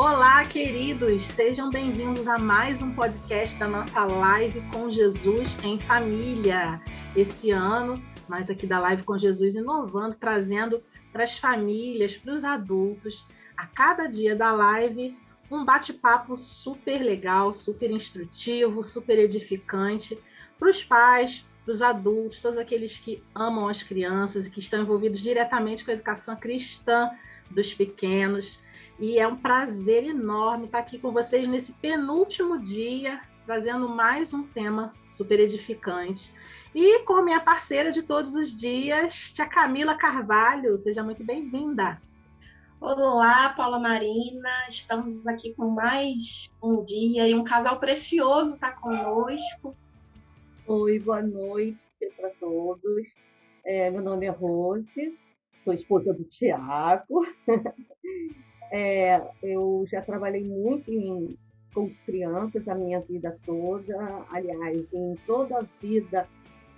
Olá, queridos! Sejam bem-vindos a mais um podcast da nossa live com Jesus em família. Esse ano, mais aqui da live com Jesus, inovando, trazendo para as famílias, para os adultos, a cada dia da live, um bate-papo super legal, super instrutivo, super edificante para os pais, para os adultos, todos aqueles que amam as crianças e que estão envolvidos diretamente com a educação cristã dos pequenos. E é um prazer enorme estar aqui com vocês nesse penúltimo dia, trazendo mais um tema super edificante. E com minha parceira de todos os dias, tia Camila Carvalho. Seja muito bem-vinda. Olá, Paula Marina. Estamos aqui com mais um dia e um casal precioso está conosco. Oi, boa noite para todos. É, meu nome é Rose, sou esposa do Tiago. É, eu já trabalhei muito em, com crianças a minha vida toda, aliás, em toda a vida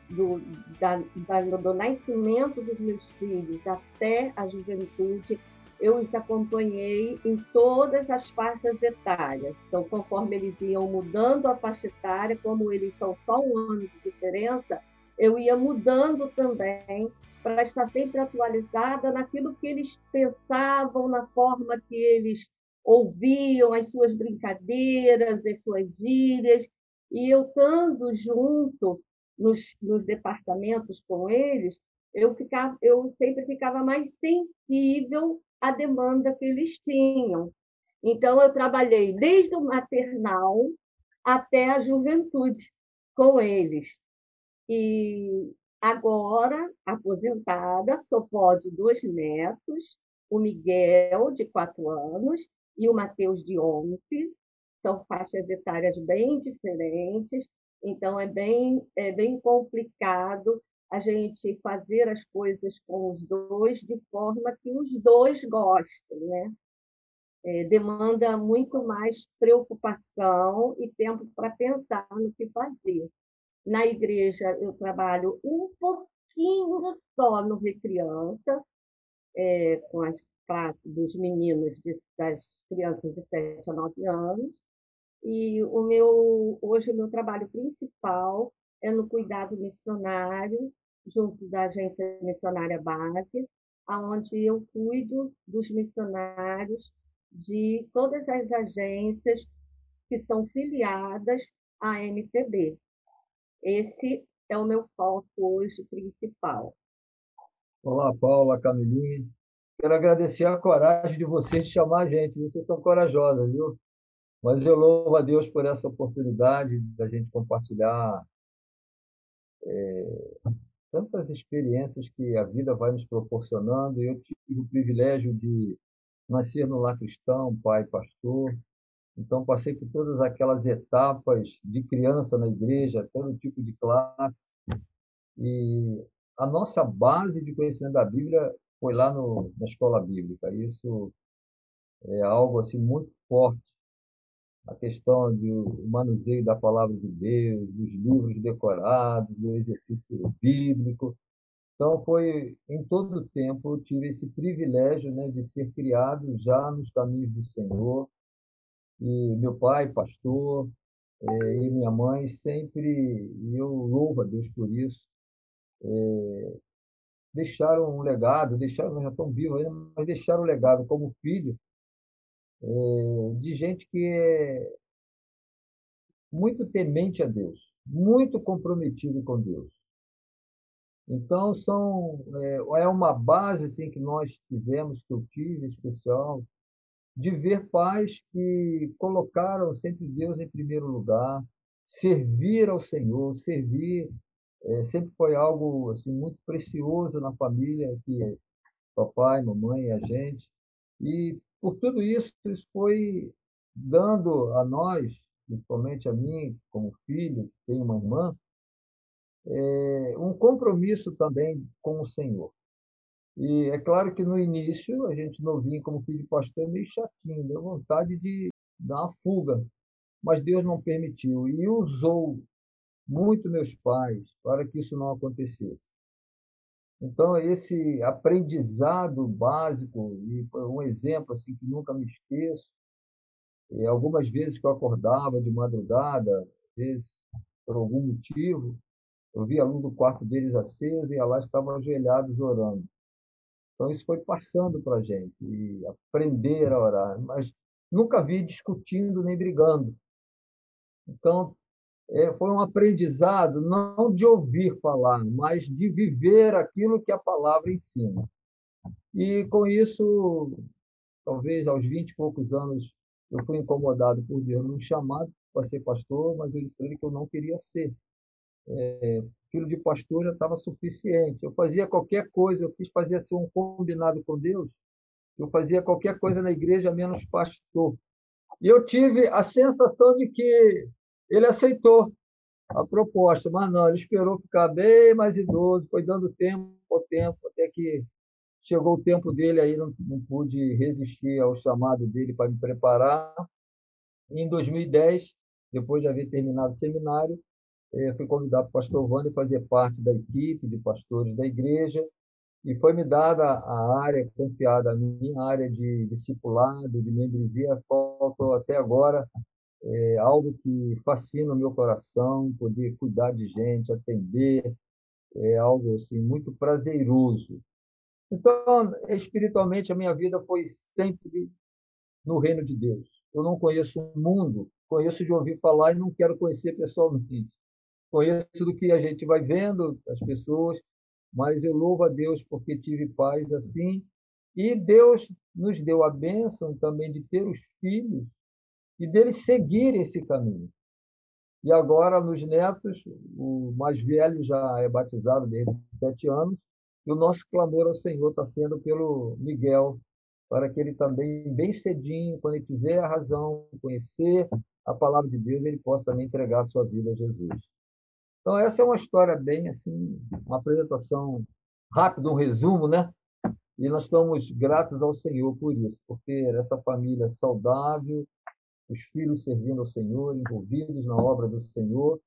do, da, da, do nascimento dos meus filhos até a juventude, eu os acompanhei em todas as faixas etárias. Então, conforme eles iam mudando a faixa etária, como eles são só um ano de diferença, eu ia mudando também para estar sempre atualizada naquilo que eles pensavam, na forma que eles ouviam as suas brincadeiras, as suas gírias, e eu estando junto nos, nos departamentos com eles, eu, ficava, eu sempre ficava mais sensível à demanda que eles tinham. Então, eu trabalhei desde o maternal até a juventude com eles. E Agora, aposentada, sou pó de dois netos, o Miguel, de quatro anos, e o Matheus, de onze. São faixas etárias bem diferentes, então é bem, é bem complicado a gente fazer as coisas com os dois de forma que os dois gostem, né? É, demanda muito mais preocupação e tempo para pensar no que fazer. Na igreja, eu trabalho um pouquinho só no Recriança, é, com as classes dos meninos, de, das crianças de 7 a 9 anos. E o meu, hoje o meu trabalho principal é no cuidado missionário, junto da agência missionária base, aonde eu cuido dos missionários de todas as agências que são filiadas à MTB, esse é o meu foco hoje principal. Olá, Paula, Camilinha. Quero agradecer a coragem de vocês de chamar a gente. Vocês são corajosas, viu? Mas eu louvo a Deus por essa oportunidade da gente compartilhar é, tantas experiências que a vida vai nos proporcionando. Eu tive o privilégio de nascer no lar cristão, pai pastor, então, passei por todas aquelas etapas de criança na igreja, todo tipo de classe. E a nossa base de conhecimento da Bíblia foi lá no, na escola bíblica. Isso é algo assim muito forte. A questão do manuseio da palavra de Deus, dos livros decorados, do exercício bíblico. Então, foi em todo o tempo eu tive esse privilégio né, de ser criado já nos caminhos do Senhor, e meu pai, pastor, é, e minha mãe sempre, e eu louvo a Deus por isso, é, deixaram um legado, deixaram, já estão vivos ainda, mas deixaram um legado como filho é, de gente que é muito temente a Deus, muito comprometido com Deus. Então, são, é, é uma base assim, que nós tivemos, que eu tive especial, de ver pais que colocaram sempre Deus em primeiro lugar, servir ao Senhor, servir é, sempre foi algo assim muito precioso na família que papai, mamãe e a gente. E por tudo isso, isso foi dando a nós, principalmente a mim como filho, que tenho uma irmã, é, um compromisso também com o Senhor. E é claro que no início, a gente novinho como filho de pastor, é meio chatinho, deu vontade de dar uma fuga. Mas Deus não permitiu e usou muito meus pais para que isso não acontecesse. Então, esse aprendizado básico, e um exemplo assim que nunca me esqueço, E algumas vezes que eu acordava de madrugada, às vezes por algum motivo, eu via a luz do quarto deles acesa e lá estavam ajoelhados orando. Então isso foi passando para a gente, e aprender a orar, mas nunca vi discutindo nem brigando. Então é, foi um aprendizado não de ouvir falar, mas de viver aquilo que a palavra ensina. E com isso, talvez aos 20 e poucos anos, eu fui incomodado por Deus num chamado para ser pastor, mas eu disse que eu não queria ser. É, filho de pastor já estava suficiente. Eu fazia qualquer coisa, eu quis fazer assim, um combinado com Deus. Eu fazia qualquer coisa na igreja menos pastor. E eu tive a sensação de que ele aceitou a proposta, mas não, ele esperou ficar bem mais idoso, foi dando tempo ao tempo, até que chegou o tempo dele, aí não, não pude resistir ao chamado dele para me preparar. Em 2010, depois de haver terminado o seminário, fui convidado para o pastor Wander fazer parte da equipe de pastores da igreja e foi me dada a área confiada a mim, a área de discipulado, de membresia, faltou até agora é algo que fascina o meu coração, poder cuidar de gente, atender, é algo assim muito prazeroso. Então, espiritualmente, a minha vida foi sempre no reino de Deus. Eu não conheço o mundo, conheço de ouvir falar e não quero conhecer pessoalmente. Conheço do que a gente vai vendo, as pessoas, mas eu louvo a Deus porque tive paz assim. E Deus nos deu a bênção também de ter os filhos e deles seguirem esse caminho. E agora, nos netos, o mais velho já é batizado desde sete anos, e o nosso clamor ao Senhor está sendo pelo Miguel, para que ele também, bem cedinho, quando ele tiver a razão, conhecer a palavra de Deus, ele possa também entregar a sua vida a Jesus. Então, essa é uma história bem assim, uma apresentação rápida, um resumo, né? E nós estamos gratos ao Senhor por isso, por ter essa família saudável, os filhos servindo ao Senhor, envolvidos na obra do Senhor,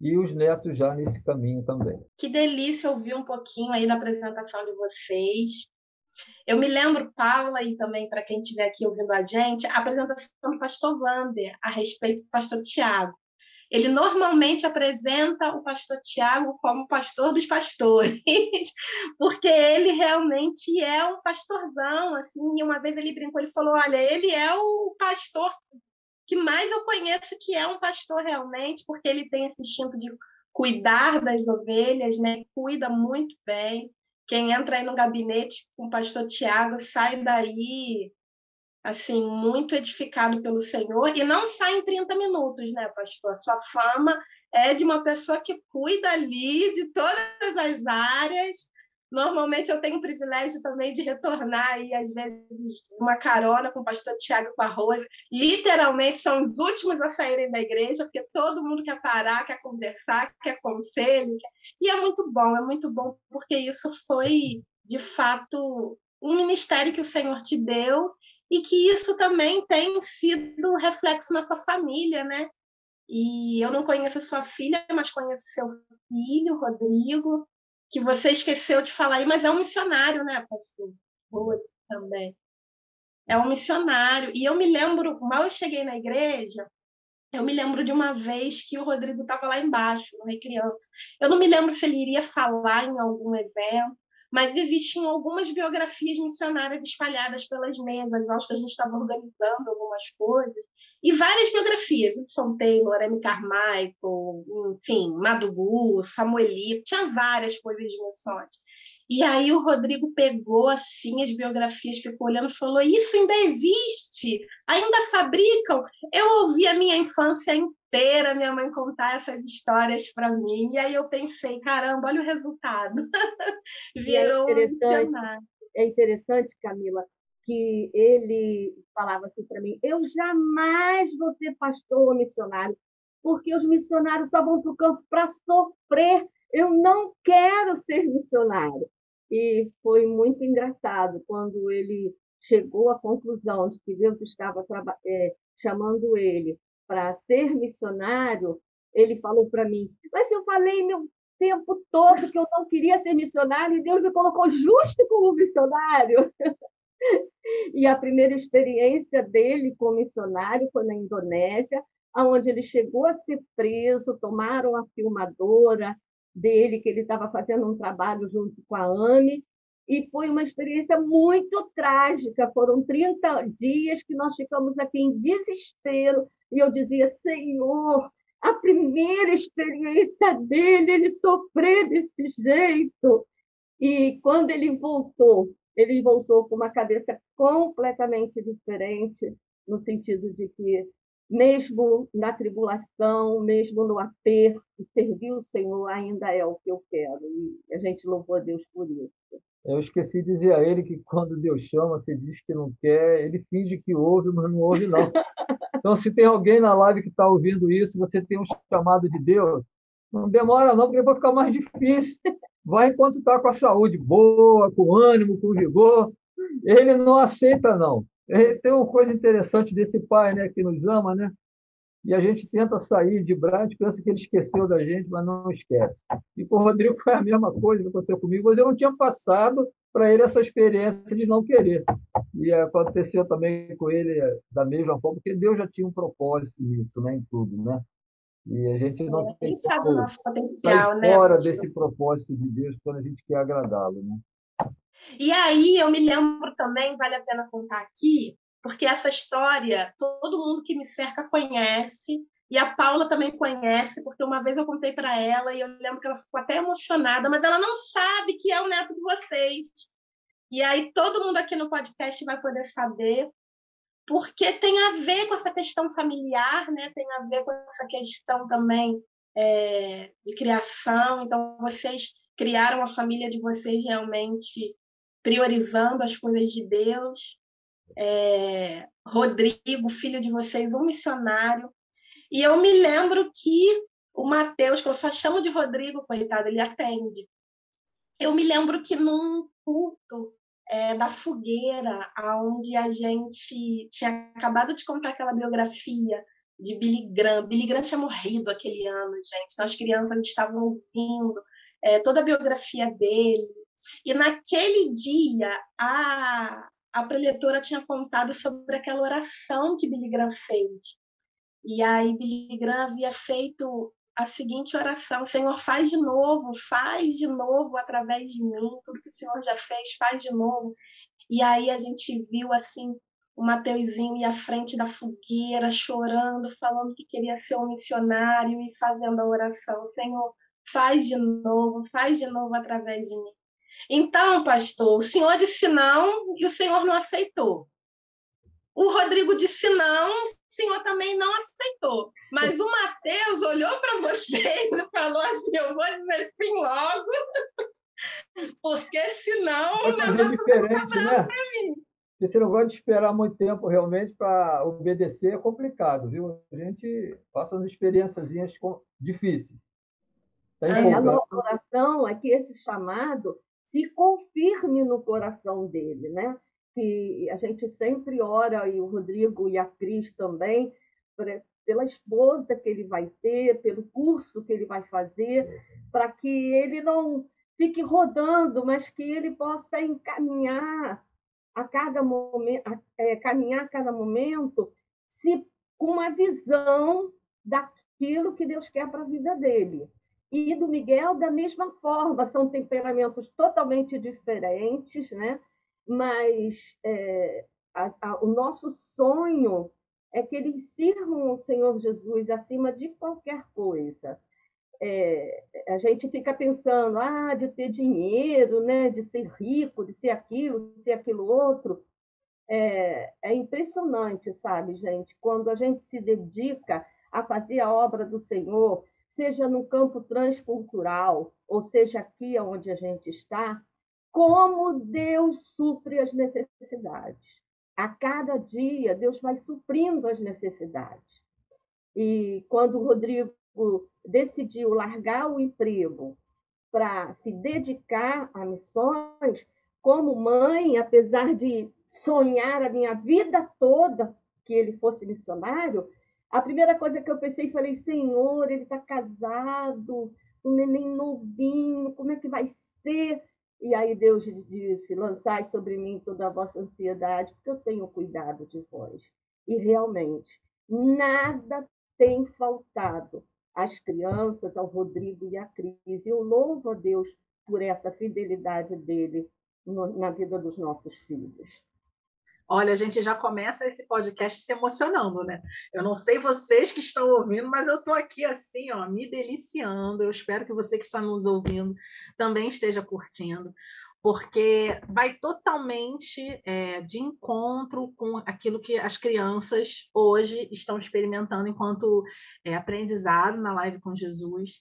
e os netos já nesse caminho também. Que delícia ouvir um pouquinho aí da apresentação de vocês. Eu me lembro, Paula, e também para quem estiver aqui ouvindo a gente, a apresentação do pastor Wander a respeito do pastor Tiago. Ele normalmente apresenta o pastor Tiago como pastor dos pastores, porque ele realmente é um pastorzão, assim, e uma vez ele brincou, ele falou, olha, ele é o pastor que mais eu conheço que é um pastor realmente, porque ele tem esse instinto de cuidar das ovelhas, né? Cuida muito bem. Quem entra aí no gabinete com o pastor Tiago sai daí assim muito edificado pelo Senhor e não sai em 30 minutos, né, pastor? A sua fama é de uma pessoa que cuida ali de todas as áreas, Normalmente eu tenho o privilégio também de retornar aí, às vezes, uma carona com o pastor Tiago Rosa. Literalmente são os últimos a saírem da igreja, porque todo mundo quer parar, quer conversar, quer conselho. E é muito bom, é muito bom, porque isso foi, de fato, um ministério que o Senhor te deu e que isso também tem sido reflexo na sua família, né? E eu não conheço sua filha, mas conheço seu filho, Rodrigo, que você esqueceu de falar aí, mas é um missionário, né, pastor? Rose também. É um missionário. E eu me lembro, mal eu cheguei na igreja, eu me lembro de uma vez que o Rodrigo estava lá embaixo, no Rei Criança. Eu não me lembro se ele iria falar em algum evento, mas existiam algumas biografias missionárias espalhadas pelas mesas. Acho que a gente estava organizando algumas coisas. E várias biografias, Hudson Taylor, Amy Carmichael, enfim, Madugu, Samuelito, tinha várias coisas de missões. E aí o Rodrigo pegou assim as biografias, ficou olhando e falou: Isso ainda existe? Ainda fabricam? Eu ouvi a minha infância inteira minha mãe contar essas histórias para mim, e aí eu pensei: caramba, olha o resultado. Virou é interessante, é interessante, Camila, que ele falava assim para mim: eu jamais vou ser pastor ou missionário, porque os missionários só vão para o campo para sofrer. Eu não quero ser missionário. E foi muito engraçado quando ele chegou à conclusão de que Deus estava é, chamando ele para ser missionário. Ele falou para mim: Mas eu falei meu tempo todo que eu não queria ser missionário e Deus me colocou justo como missionário. E a primeira experiência dele como missionário foi na Indonésia, onde ele chegou a ser preso, tomaram a filmadora dele, que ele estava fazendo um trabalho junto com a AME, e foi uma experiência muito trágica. Foram 30 dias que nós ficamos aqui em desespero, e eu dizia: Senhor, a primeira experiência dele, ele sofreu desse jeito. E quando ele voltou, ele voltou com uma cabeça completamente diferente, no sentido de que, mesmo na tribulação, mesmo no aperto, servir o Senhor ainda é o que eu quero. E a gente louvou a Deus por isso. Eu esqueci de dizer a ele que quando Deus chama, você diz que não quer, ele finge que ouve, mas não ouve, não. Então, se tem alguém na live que está ouvindo isso, você tem um chamado de Deus, não demora não, porque vai ficar mais difícil. Vai enquanto está com a saúde boa, com ânimo, com vigor. Ele não aceita, não. Tem uma coisa interessante desse pai né, que nos ama, né? E a gente tenta sair de Brad, pensa que ele esqueceu da gente, mas não esquece. E com o Rodrigo foi a mesma coisa que aconteceu comigo, mas eu não tinha passado para ele essa experiência de não querer. E aconteceu também com ele da mesma forma, porque Deus já tinha um propósito nisso, né, em tudo, né? E a gente não é, tem sabe o nosso potencial, né? fora desse propósito de Deus quando a gente quer agradá-lo, né? E aí eu me lembro também, vale a pena contar aqui, porque essa história todo mundo que me cerca conhece, e a Paula também conhece, porque uma vez eu contei para ela e eu lembro que ela ficou até emocionada, mas ela não sabe que é o neto de vocês. E aí todo mundo aqui no podcast vai poder saber, porque tem a ver com essa questão familiar, né? tem a ver com essa questão também é, de criação. Então, vocês criaram a família de vocês realmente priorizando as coisas de Deus. É, Rodrigo, filho de vocês, um missionário. E eu me lembro que o Mateus, que eu só chamo de Rodrigo, coitado, ele atende. Eu me lembro que num culto é, da fogueira, onde a gente tinha acabado de contar aquela biografia de Billy Graham. Billy Graham tinha morrido aquele ano, gente. Então, as crianças estavam ouvindo é, toda a biografia dele. E naquele dia, a, a preletora tinha contado sobre aquela oração que Billy Graham fez. E aí Billy Graham havia feito a seguinte oração: Senhor, faz de novo, faz de novo através de mim, tudo que o Senhor já fez, faz de novo. E aí a gente viu assim o Mateuzinho ir à frente da fogueira, chorando, falando que queria ser um missionário e fazendo a oração: Senhor, faz de novo, faz de novo através de mim. Então, pastor, o senhor disse não e o senhor não aceitou. O Rodrigo disse não, o senhor também não aceitou. Mas o Mateus olhou para vocês e falou assim: eu vou dizer sim logo, porque senão o negócio diferente, né? Porque você não gosta de esperar muito tempo realmente para obedecer, é complicado, viu? A gente passa umas experiências difíceis. Tá a nossa oração é que esse chamado se confirme no coração dele, né? que a gente sempre ora, e o Rodrigo e a Cris também, pela esposa que ele vai ter, pelo curso que ele vai fazer, para que ele não fique rodando, mas que ele possa encaminhar a cada momento, é, caminhar a cada momento, se com uma visão daquilo que Deus quer para a vida dele. E do Miguel da mesma forma, são temperamentos totalmente diferentes, né? mas é, a, a, o nosso sonho é que eles sirvam o Senhor Jesus acima de qualquer coisa. É, a gente fica pensando, ah, de ter dinheiro, né, de ser rico, de ser aquilo, de ser aquilo outro. É, é impressionante, sabe, gente, quando a gente se dedica a fazer a obra do Senhor, seja no campo transcultural, ou seja aqui onde a gente está, como Deus supre as necessidades. A cada dia, Deus vai suprindo as necessidades. E quando o Rodrigo decidiu largar o emprego para se dedicar a missões, como mãe, apesar de sonhar a minha vida toda que ele fosse missionário, a primeira coisa que eu pensei, falei, Senhor, ele está casado, um neném novinho, como é que vai ser? E aí Deus disse: Lançai sobre mim toda a vossa ansiedade, porque eu tenho cuidado de vós. E realmente, nada tem faltado às crianças, ao Rodrigo e à Cris. Eu louvo a Deus por essa fidelidade dele na vida dos nossos filhos. Olha, a gente já começa esse podcast se emocionando, né? Eu não sei vocês que estão ouvindo, mas eu estou aqui assim, ó, me deliciando. Eu espero que você que está nos ouvindo também esteja curtindo, porque vai totalmente é, de encontro com aquilo que as crianças hoje estão experimentando enquanto é, aprendizado na live com Jesus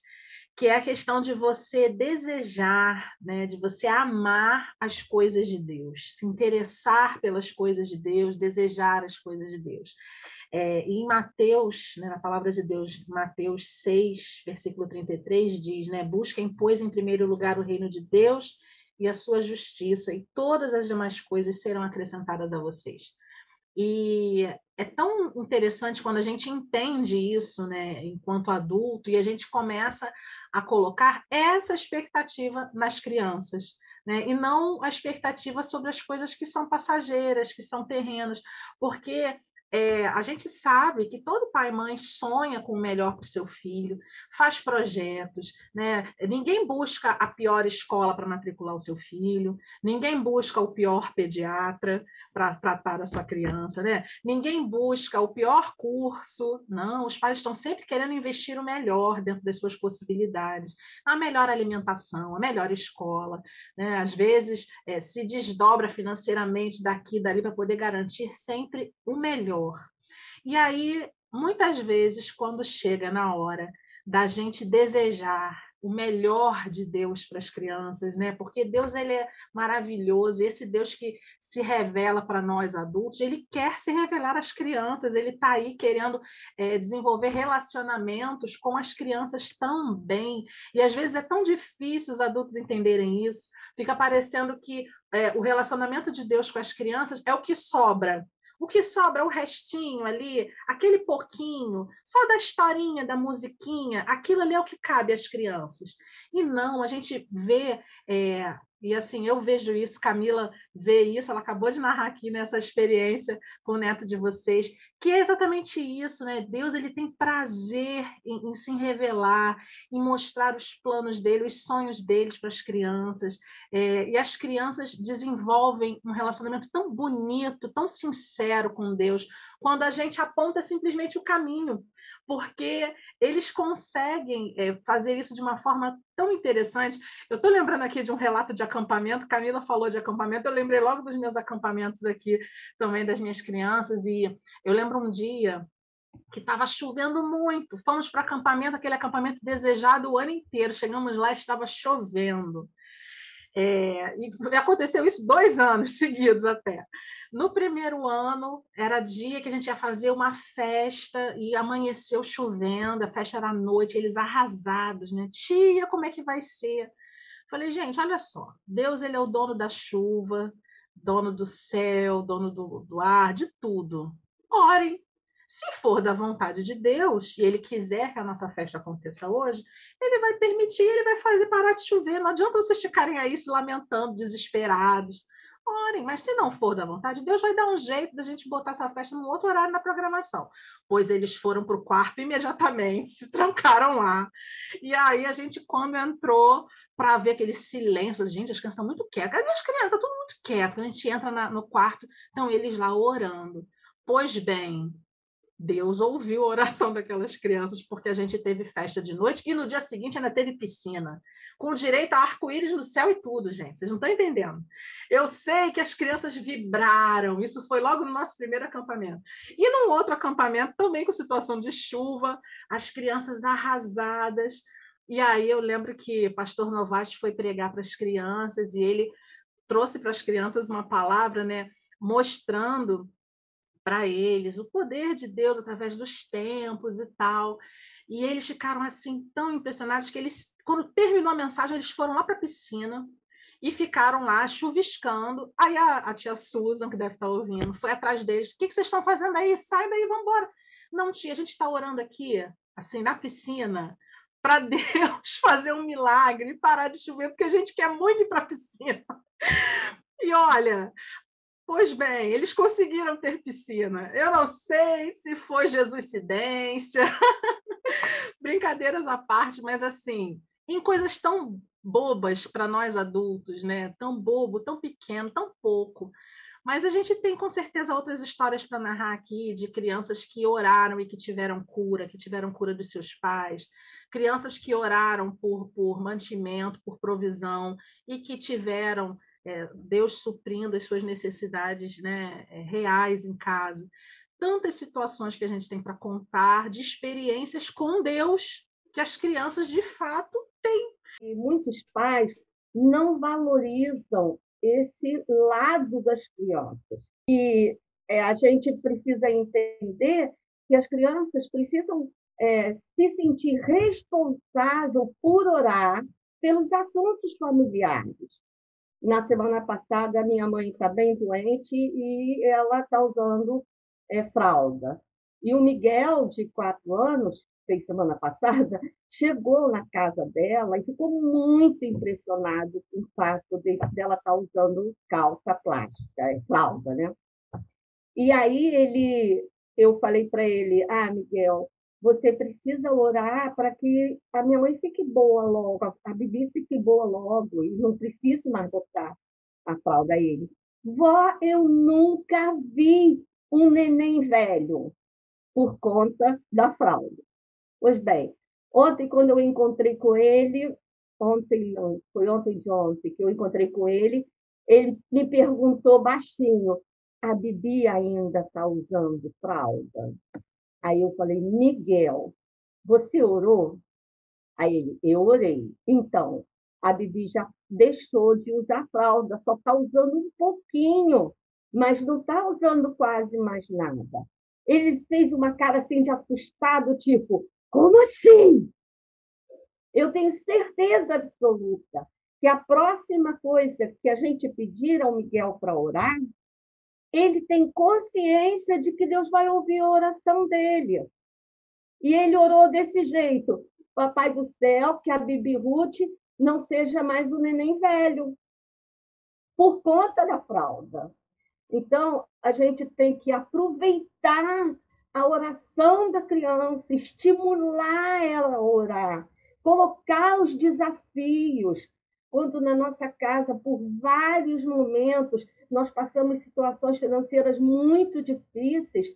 que é a questão de você desejar, né, de você amar as coisas de Deus, se interessar pelas coisas de Deus, desejar as coisas de Deus. É, em Mateus, né, na palavra de Deus, Mateus 6, versículo 33, diz: né, Busquem, pois, em primeiro lugar o reino de Deus e a sua justiça, e todas as demais coisas serão acrescentadas a vocês. E é tão interessante quando a gente entende isso, né, enquanto adulto, e a gente começa a colocar essa expectativa nas crianças, né, e não a expectativa sobre as coisas que são passageiras, que são terrenas, porque é, a gente sabe que todo pai e mãe sonha com o melhor para o seu filho, faz projetos, né? Ninguém busca a pior escola para matricular o seu filho, ninguém busca o pior pediatra para tratar a sua criança, né? Ninguém busca o pior curso, não. Os pais estão sempre querendo investir o melhor dentro das suas possibilidades, a melhor alimentação, a melhor escola, né? Às vezes é, se desdobra financeiramente daqui e dali para poder garantir sempre o melhor e aí, muitas vezes, quando chega na hora da gente desejar o melhor de Deus para as crianças, né? Porque Deus ele é maravilhoso, esse Deus que se revela para nós adultos, ele quer se revelar às crianças, ele está aí querendo é, desenvolver relacionamentos com as crianças também. E às vezes é tão difícil os adultos entenderem isso, fica parecendo que é, o relacionamento de Deus com as crianças é o que sobra. O que sobra, o restinho ali, aquele pouquinho, só da historinha, da musiquinha, aquilo ali é o que cabe às crianças. E não, a gente vê é, e assim, eu vejo isso, Camila vê isso, ela acabou de narrar aqui nessa experiência com o neto de vocês, que é exatamente isso, né? Deus ele tem prazer em, em se revelar, em mostrar os planos dele, os sonhos deles para as crianças. É, e as crianças desenvolvem um relacionamento tão bonito, tão sincero com Deus, quando a gente aponta simplesmente o caminho, porque eles conseguem é, fazer isso de uma forma tão interessante. Eu estou lembrando aqui de um relato de acampamento, Camila falou de acampamento, eu lembrei logo dos meus acampamentos aqui também das minhas crianças, e eu lembro um dia que estava chovendo muito. Fomos para acampamento, aquele acampamento desejado o ano inteiro. Chegamos lá e estava chovendo. É, e aconteceu isso dois anos seguidos até. No primeiro ano, era dia que a gente ia fazer uma festa e amanheceu chovendo, a festa era à noite, eles arrasados, né? Tia, como é que vai ser? Falei, gente, olha só, Deus ele é o dono da chuva, dono do céu, dono do, do ar, de tudo. Orem. Se for da vontade de Deus e Ele quiser que a nossa festa aconteça hoje, Ele vai permitir, Ele vai fazer parar de chover. Não adianta vocês ficarem aí se lamentando, desesperados mas se não for da vontade, Deus vai dar um jeito da gente botar essa festa num outro horário na programação. Pois eles foram para o quarto imediatamente, se trancaram lá. E aí a gente, quando entrou para ver aquele silêncio, gente, as crianças estão muito quietas. As crianças? Está tudo muito quieto. A gente entra na, no quarto, estão eles lá orando. Pois bem, Deus ouviu a oração daquelas crianças, porque a gente teve festa de noite e no dia seguinte ainda teve piscina, com direito a arco-íris no céu e tudo, gente. Vocês não estão entendendo. Eu sei que as crianças vibraram, isso foi logo no nosso primeiro acampamento. E num outro acampamento, também com situação de chuva, as crianças arrasadas. E aí eu lembro que o pastor Novasti foi pregar para as crianças e ele trouxe para as crianças uma palavra, né, mostrando para eles, o poder de Deus através dos tempos e tal. E eles ficaram assim tão impressionados que eles, quando terminou a mensagem, eles foram lá para a piscina e ficaram lá chuviscando. Aí a, a, tia Susan, que deve estar ouvindo, foi atrás deles. O que, que vocês estão fazendo aí? Sai daí, vamos embora. Não, tia, a gente está orando aqui, assim, na piscina, para Deus fazer um milagre e parar de chover, porque a gente quer muito ir para a piscina. E olha, pois bem, eles conseguiram ter piscina. Eu não sei se foi Jesuscidência, brincadeiras à parte, mas assim, em coisas tão bobas para nós adultos, né? Tão bobo, tão pequeno, tão pouco. Mas a gente tem com certeza outras histórias para narrar aqui de crianças que oraram e que tiveram cura, que tiveram cura dos seus pais, crianças que oraram por, por mantimento, por provisão e que tiveram é, Deus suprindo as suas necessidades né, é, reais em casa. Tantas situações que a gente tem para contar de experiências com Deus que as crianças de fato têm. E muitos pais não valorizam esse lado das crianças. E é, a gente precisa entender que as crianças precisam é, se sentir responsável por orar pelos assuntos familiares. Na semana passada, minha mãe está bem doente e ela está usando é, fralda. E o Miguel, de quatro anos, fez semana passada, chegou na casa dela e ficou muito impressionado com o fato de, dela estar tá usando calça plástica, é, fralda, né? E aí ele, eu falei para ele, ah, Miguel, você precisa orar para que a minha mãe fique boa logo, a Bibi fique boa logo, e não precise mais botar a fralda a ele. Vó, eu nunca vi um neném velho por conta da fralda. Pois bem, ontem, quando eu encontrei com ele, ontem não, foi ontem de ontem que eu encontrei com ele, ele me perguntou baixinho: a Bibi ainda está usando fralda? Aí eu falei: Miguel, você orou? Aí ele: eu orei. Então, a Bibi já deixou de usar fralda, só está usando um pouquinho, mas não está usando quase mais nada. Ele fez uma cara assim de assustado, tipo, como assim? Eu tenho certeza absoluta que a próxima coisa que a gente pedir ao Miguel para orar, ele tem consciência de que Deus vai ouvir a oração dele. E ele orou desse jeito: Papai do céu, que a Bibi Ruth não seja mais um neném velho, por conta da fralda. Então, a gente tem que aproveitar a oração da criança, estimular ela a orar, colocar os desafios. Quando na nossa casa, por vários momentos, nós passamos situações financeiras muito difíceis,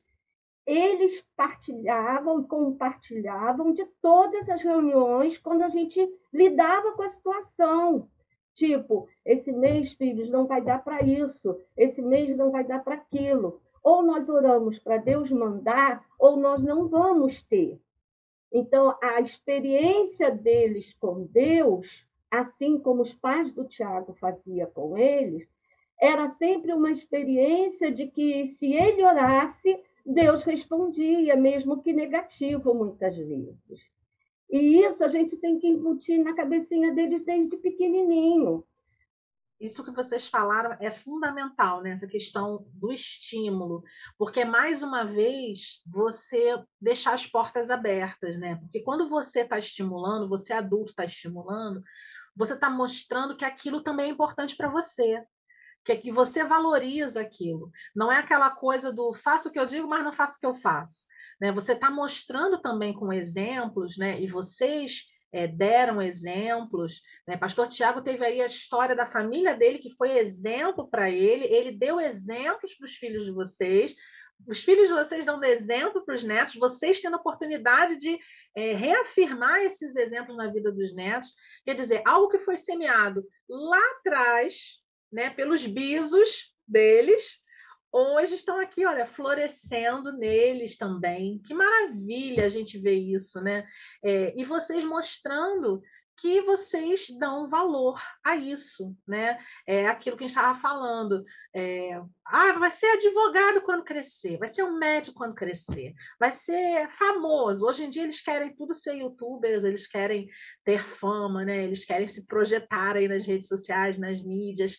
eles partilhavam e compartilhavam de todas as reuniões quando a gente lidava com a situação. Tipo, esse mês, filhos, não vai dar para isso, esse mês não vai dar para aquilo. Ou nós oramos para Deus mandar, ou nós não vamos ter. Então, a experiência deles com Deus, assim como os pais do Tiago faziam com eles, era sempre uma experiência de que se ele orasse, Deus respondia, mesmo que negativo muitas vezes. E isso a gente tem que incutir na cabecinha deles desde pequenininho isso que vocês falaram é fundamental, né? Essa questão do estímulo, porque mais uma vez você deixar as portas abertas, né? Porque quando você está estimulando, você adulto está estimulando, você está mostrando que aquilo também é importante para você, que, é que você valoriza aquilo. Não é aquela coisa do faço o que eu digo, mas não faço o que eu faço. Né? Você está mostrando também com exemplos, né? E vocês é, deram exemplos. Né? Pastor Tiago teve aí a história da família dele, que foi exemplo para ele, ele deu exemplos para os filhos de vocês. Os filhos de vocês dando exemplo para os netos, vocês tendo a oportunidade de é, reafirmar esses exemplos na vida dos netos. Quer dizer, algo que foi semeado lá atrás, né, pelos bisos deles, hoje estão aqui, olha, florescendo neles também. Que maravilha a gente ver isso, né? É, e vocês mostrando que vocês dão valor a isso, né? É aquilo que a gente estava falando. É, ah, vai ser advogado quando crescer, vai ser um médico quando crescer, vai ser famoso. Hoje em dia eles querem tudo ser youtubers, eles querem ter fama, né? Eles querem se projetar aí nas redes sociais, nas mídias.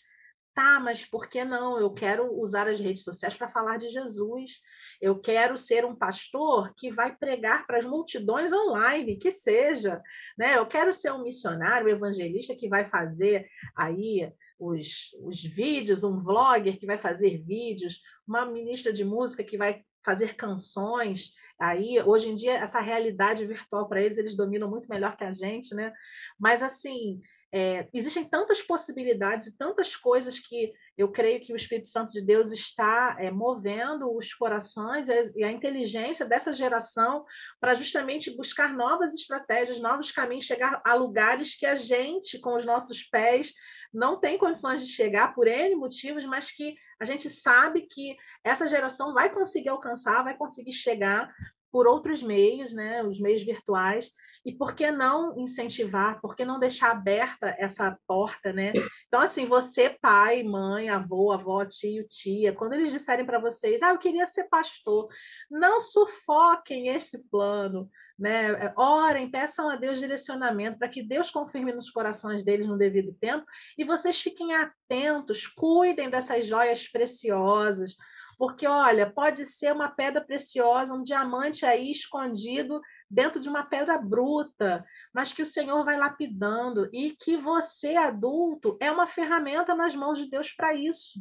Tá, mas por que não? Eu quero usar as redes sociais para falar de Jesus. Eu quero ser um pastor que vai pregar para as multidões online, que seja, né? Eu quero ser um missionário, um evangelista que vai fazer aí os, os vídeos, um vlogger que vai fazer vídeos, uma ministra de música que vai fazer canções. Aí, hoje em dia, essa realidade virtual para eles, eles dominam muito melhor que a gente, né? Mas assim, é, existem tantas possibilidades e tantas coisas que eu creio que o Espírito Santo de Deus está é, movendo os corações e a inteligência dessa geração para justamente buscar novas estratégias, novos caminhos, chegar a lugares que a gente, com os nossos pés, não tem condições de chegar por N motivos, mas que a gente sabe que essa geração vai conseguir alcançar, vai conseguir chegar por outros meios, né, os meios virtuais, e por que não incentivar, por que não deixar aberta essa porta, né? Então, assim, você, pai, mãe, avô, avó, tio, tia, quando eles disserem para vocês, ah, eu queria ser pastor, não sufoquem esse plano, né? Orem, peçam a Deus direcionamento para que Deus confirme nos corações deles no devido tempo, e vocês fiquem atentos, cuidem dessas joias preciosas, porque, olha, pode ser uma pedra preciosa, um diamante aí escondido dentro de uma pedra bruta, mas que o Senhor vai lapidando e que você, adulto, é uma ferramenta nas mãos de Deus para isso.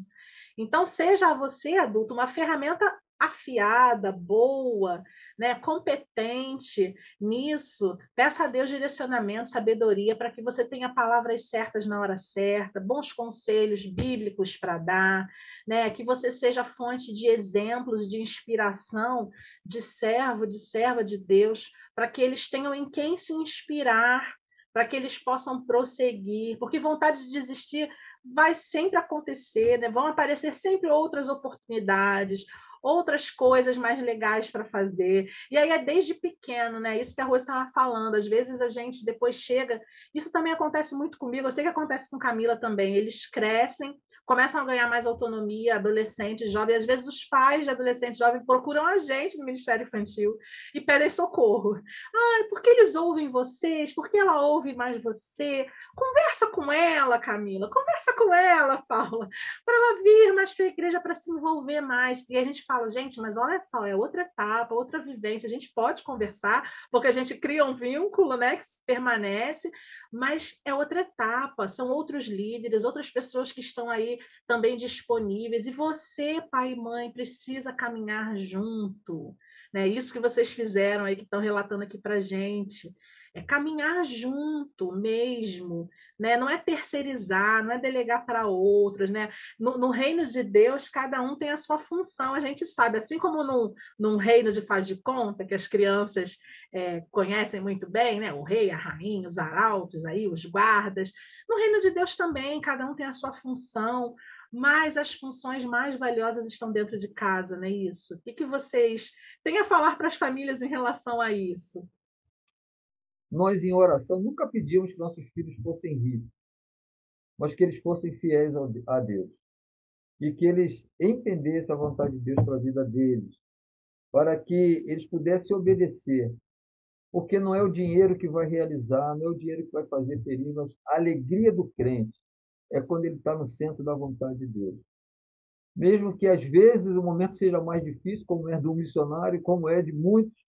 Então, seja você, adulto, uma ferramenta afiada, boa, né, competente nisso. Peça a Deus direcionamento, sabedoria para que você tenha palavras certas na hora certa, bons conselhos bíblicos para dar, né, que você seja fonte de exemplos, de inspiração, de servo, de serva de Deus, para que eles tenham em quem se inspirar, para que eles possam prosseguir, porque vontade de desistir vai sempre acontecer, né? vão aparecer sempre outras oportunidades, outras coisas mais legais para fazer. E aí é desde pequeno, né? Isso que a Rose estava falando. Às vezes a gente depois chega. Isso também acontece muito comigo, eu sei que acontece com Camila também. Eles crescem começam a ganhar mais autonomia, adolescentes, jovens. Às vezes os pais de adolescentes jovens procuram a gente no Ministério Infantil e pedem socorro. Ai, por que eles ouvem vocês? Por que ela ouve mais você? Conversa com ela, Camila. Conversa com ela, Paula, para ela vir mais para a igreja para se envolver mais. E a gente fala, gente, mas olha só, é outra etapa, outra vivência. A gente pode conversar, porque a gente cria um vínculo, né, que permanece, mas é outra etapa, são outros líderes, outras pessoas que estão aí também disponíveis, e você, pai e mãe, precisa caminhar junto. Né? Isso que vocês fizeram aí, que estão relatando aqui para gente é caminhar junto mesmo, né? não é terceirizar, não é delegar para outros. Né? No, no, reino de Deus, cada um tem a sua função, a gente sabe, assim como num, num reino de faz de conta, que as crianças é, conhecem muito bem, né? o rei, a rainha, os arautos, aí, os guardas. No reino de Deus também, cada um tem a sua função, mas as funções mais valiosas estão dentro de casa, não é isso? O que, que vocês têm a falar para as famílias em relação a isso? Nós, em oração, nunca pedimos que nossos filhos fossem ricos, mas que eles fossem fiéis a Deus. E que eles entendessem a vontade de Deus para a vida deles, para que eles pudessem obedecer. Porque não é o dinheiro que vai realizar, não é o dinheiro que vai fazer feliz, mas a alegria do crente é quando ele está no centro da vontade de Deus. Mesmo que às vezes o momento seja mais difícil, como é do missionário, como é de muitos,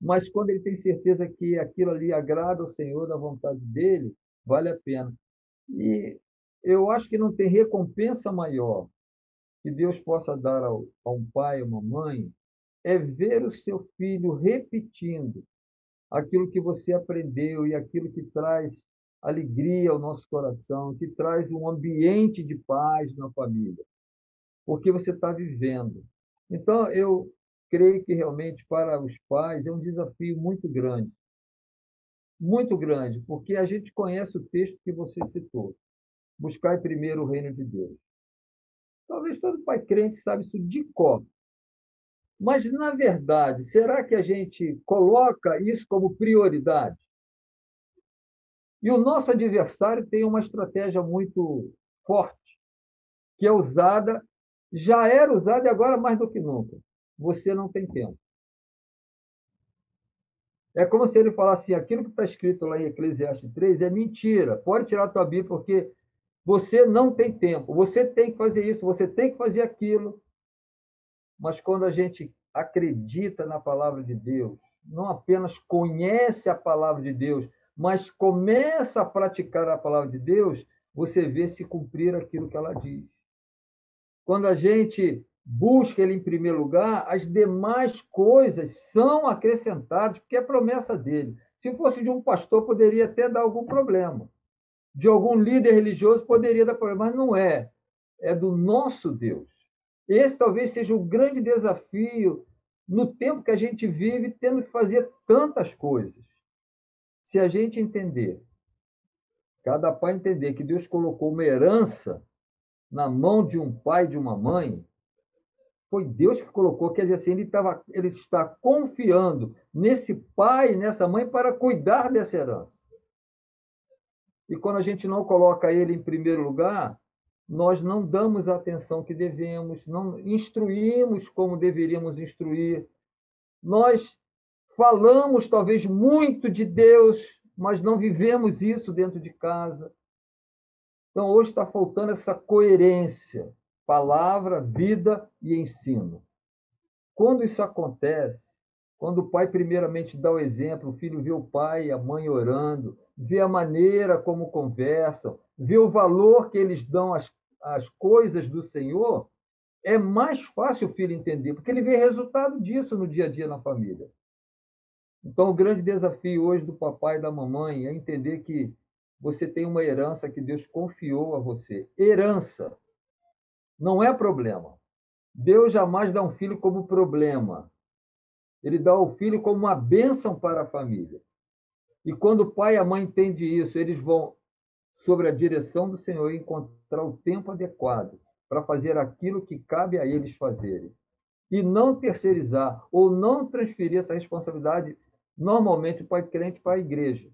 mas quando ele tem certeza que aquilo ali agrada ao Senhor, da vontade dele, vale a pena. E eu acho que não tem recompensa maior que Deus possa dar ao, a um pai, a uma mãe, é ver o seu filho repetindo aquilo que você aprendeu e aquilo que traz alegria ao nosso coração, que traz um ambiente de paz na família, porque você está vivendo. Então, eu creio que realmente para os pais é um desafio muito grande. Muito grande, porque a gente conhece o texto que você citou. Buscar primeiro o reino de Deus. Talvez todo pai crente sabe isso de cor. Mas, na verdade, será que a gente coloca isso como prioridade? E o nosso adversário tem uma estratégia muito forte, que é usada, já era usada e agora mais do que nunca você não tem tempo. É como se ele falasse assim, aquilo que está escrito lá em Eclesiastes 3 é mentira. Pode tirar a tua Bíblia, porque Você não tem tempo, você tem que fazer isso, você tem que fazer aquilo. Mas quando a gente acredita na palavra de Deus, não apenas conhece a palavra de Deus, mas começa a praticar a palavra de Deus, você vê se cumprir aquilo que ela diz. Quando a gente busca ele em primeiro lugar, as demais coisas são acrescentadas, porque é promessa dele. Se fosse de um pastor, poderia até dar algum problema de algum líder religioso poderia dar problema, mas não é. É do nosso Deus. Esse talvez seja o grande desafio no tempo que a gente vive, tendo que fazer tantas coisas. Se a gente entender, cada pai entender que Deus colocou uma herança na mão de um pai e de uma mãe, foi Deus que colocou, quer dizer assim, ele, tava, ele está confiando nesse pai nessa mãe para cuidar dessa herança. E quando a gente não coloca ele em primeiro lugar, nós não damos a atenção que devemos, não instruímos como deveríamos instruir. Nós falamos talvez muito de Deus, mas não vivemos isso dentro de casa. Então hoje está faltando essa coerência, palavra, vida e ensino. Quando isso acontece, quando o pai primeiramente dá o exemplo, o filho vê o pai e a mãe orando, vê a maneira como conversam, vê o valor que eles dão às, às coisas do Senhor, é mais fácil o filho entender, porque ele vê resultado disso no dia a dia na família. Então, o grande desafio hoje do papai e da mamãe é entender que você tem uma herança que Deus confiou a você. Herança não é problema. Deus jamais dá um filho como problema. Ele dá o filho como uma bênção para a família. E quando o pai e a mãe entendem isso, eles vão, sobre a direção do Senhor, encontrar o tempo adequado para fazer aquilo que cabe a eles fazerem. E não terceirizar ou não transferir essa responsabilidade, normalmente, para o crente para a igreja.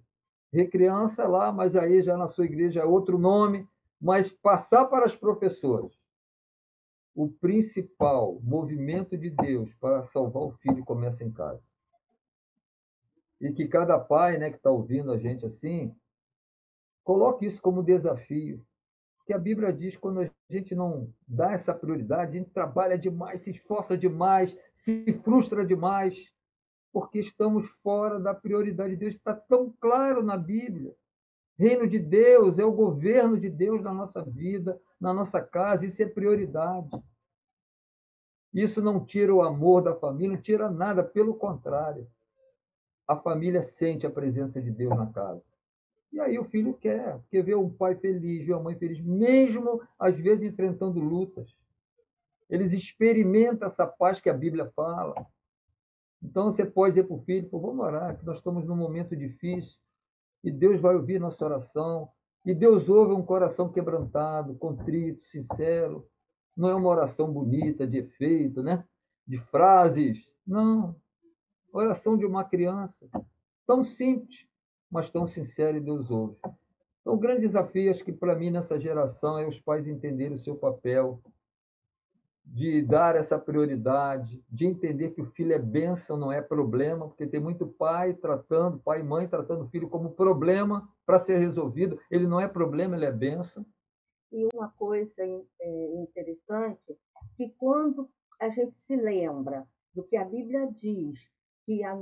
Recriança lá, mas aí já na sua igreja é outro nome, mas passar para as professoras. O principal movimento de Deus para salvar o filho começa em casa e que cada pai né, que está ouvindo a gente assim, coloque isso como desafio. Que a Bíblia diz quando a gente não dá essa prioridade, a gente trabalha demais, se esforça demais, se frustra demais, porque estamos fora da prioridade de Deus. Está tão claro na Bíblia. Reino de Deus é o governo de Deus na nossa vida, na nossa casa, isso é prioridade. Isso não tira o amor da família, não tira nada, pelo contrário a família sente a presença de Deus na casa. E aí o filho quer, quer ver um pai feliz, ver uma mãe feliz, mesmo às vezes enfrentando lutas. Eles experimentam essa paz que a Bíblia fala. Então você pode dizer para o filho, vamos orar, que nós estamos num momento difícil, e Deus vai ouvir nossa oração, e Deus ouve um coração quebrantado, contrito, sincero. Não é uma oração bonita, de efeito, né? de frases. Não, Oração de uma criança, tão simples, mas tão sincera e Deus ouve. Então, o grande desafio, acho que para mim, nessa geração, é os pais entenderem o seu papel, de dar essa prioridade, de entender que o filho é bênção, não é problema, porque tem muito pai tratando, pai e mãe tratando o filho como problema para ser resolvido. Ele não é problema, ele é bênção. E uma coisa é, interessante, que quando a gente se lembra do que a Bíblia diz que a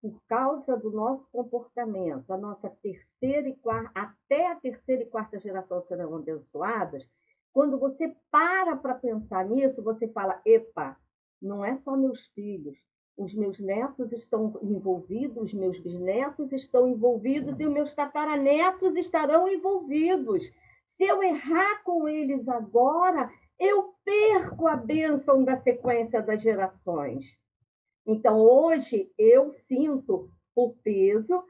por causa do nosso comportamento, a nossa terceira e quarta, até a terceira e quarta geração serão abençoadas, quando você para para pensar nisso, você fala: epa, não é só meus filhos, os meus netos estão envolvidos, os meus bisnetos estão envolvidos e os meus tataranetos estarão envolvidos. Se eu errar com eles agora, eu perco a bênção da sequência das gerações. Então, hoje, eu sinto o peso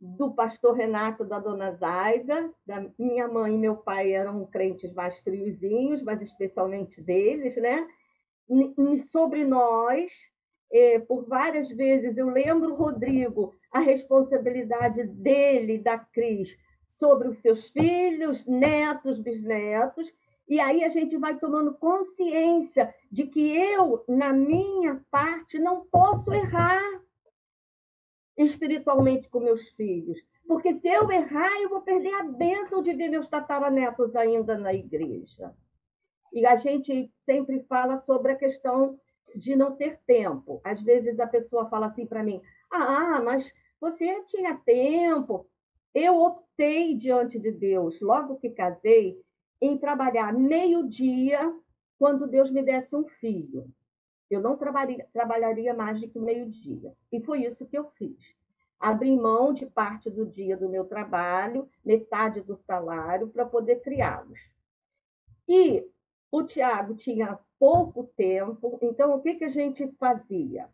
do pastor Renato, da dona Zaida, da minha mãe e meu pai eram crentes mais friozinhos, mas especialmente deles, né? Sobre nós, é, por várias vezes, eu lembro, Rodrigo, a responsabilidade dele, da Cris, sobre os seus filhos, netos, bisnetos, e aí a gente vai tomando consciência de que eu, na minha parte, não posso errar espiritualmente com meus filhos. Porque se eu errar, eu vou perder a bênção de ver meus tataranetos ainda na igreja. E a gente sempre fala sobre a questão de não ter tempo. Às vezes a pessoa fala assim para mim: Ah, mas você tinha tempo. Eu optei diante de Deus, logo que casei, em trabalhar meio-dia quando Deus me desse um filho. Eu não trabalharia, trabalharia mais do que meio-dia. E foi isso que eu fiz. Abri mão de parte do dia do meu trabalho, metade do salário, para poder criá-los. E o Tiago tinha pouco tempo, então o que, que a gente fazia?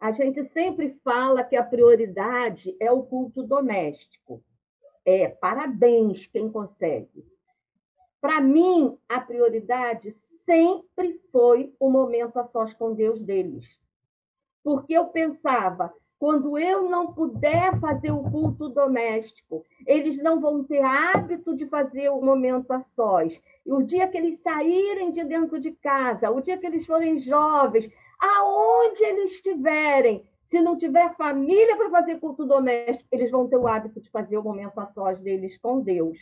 A gente sempre fala que a prioridade é o culto doméstico. É, parabéns quem consegue. Para mim, a prioridade sempre foi o momento a sós com Deus deles. Porque eu pensava, quando eu não puder fazer o culto doméstico, eles não vão ter hábito de fazer o momento a sós. E o dia que eles saírem de dentro de casa, o dia que eles forem jovens, aonde eles estiverem, se não tiver família para fazer culto doméstico, eles vão ter o hábito de fazer o momento a sós deles com Deus.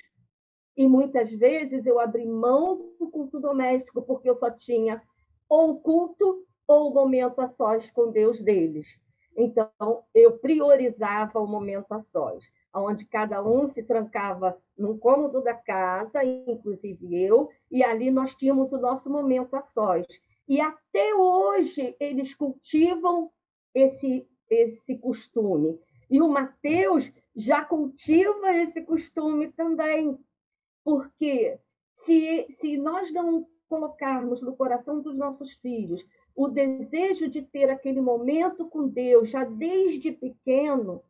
E muitas vezes eu abri mão do culto doméstico porque eu só tinha ou culto ou momento a sós com Deus deles. Então, eu priorizava o momento a sós, onde cada um se trancava num cômodo da casa, inclusive eu, e ali nós tínhamos o nosso momento a sós. E até hoje eles cultivam esse, esse costume. E o Mateus já cultiva esse costume também. Porque se, se nós não colocarmos no coração dos nossos filhos o desejo de ter aquele momento com Deus já desde pequeno,